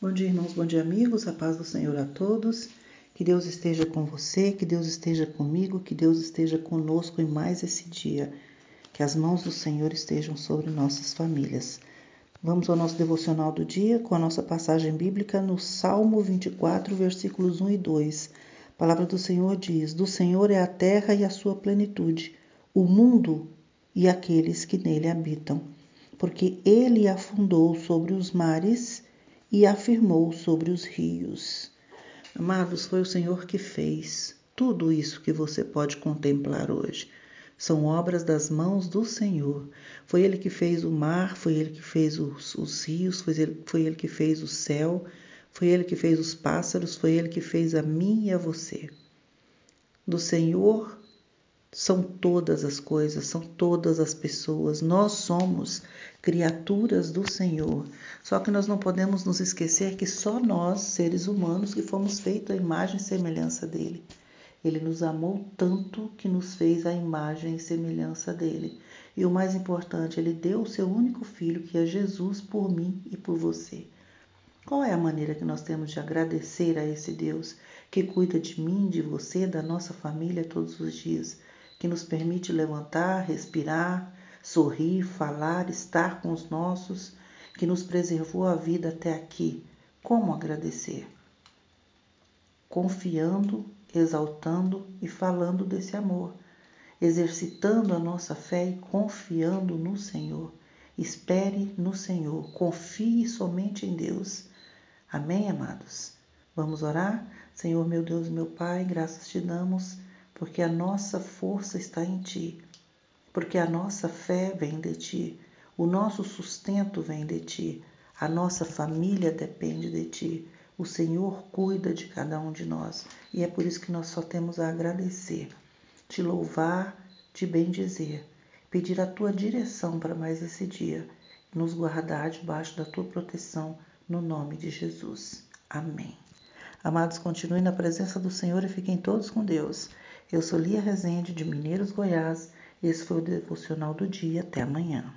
Bom dia, irmãos, bom dia, amigos. A paz do Senhor a todos. Que Deus esteja com você, que Deus esteja comigo, que Deus esteja conosco em mais esse dia. Que as mãos do Senhor estejam sobre nossas famílias. Vamos ao nosso devocional do dia com a nossa passagem bíblica no Salmo 24, versículos 1 e 2. A palavra do Senhor diz: Do Senhor é a terra e a sua plenitude, o mundo e aqueles que nele habitam. Porque ele afundou sobre os mares e afirmou sobre os rios. Amados, foi o Senhor que fez tudo isso que você pode contemplar hoje. São obras das mãos do Senhor. Foi Ele que fez o mar, foi Ele que fez os, os rios, foi ele, foi ele que fez o céu, foi Ele que fez os pássaros, foi Ele que fez a mim e a você. Do Senhor são todas as coisas, são todas as pessoas. Nós somos criaturas do Senhor. Só que nós não podemos nos esquecer que só nós, seres humanos, que fomos feitos à imagem e semelhança dele. Ele nos amou tanto que nos fez a imagem e semelhança dele. E o mais importante, ele deu o seu único filho, que é Jesus, por mim e por você. Qual é a maneira que nós temos de agradecer a esse Deus que cuida de mim, de você, da nossa família todos os dias? Que nos permite levantar, respirar, sorrir, falar, estar com os nossos, que nos preservou a vida até aqui. Como agradecer? Confiando, exaltando e falando desse amor, exercitando a nossa fé e confiando no Senhor. Espere no Senhor, confie somente em Deus. Amém, amados? Vamos orar? Senhor, meu Deus meu Pai, graças te damos porque a nossa força está em Ti, porque a nossa fé vem de Ti, o nosso sustento vem de Ti, a nossa família depende de Ti. O Senhor cuida de cada um de nós e é por isso que nós só temos a agradecer, te louvar, te bendizer, pedir a tua direção para mais esse dia nos guardar debaixo da tua proteção, no nome de Jesus. Amém. Amados, continuem na presença do Senhor e fiquem todos com Deus. Eu sou Lia Rezende, de Mineiros, Goiás. Esse foi o devocional do dia. Até amanhã.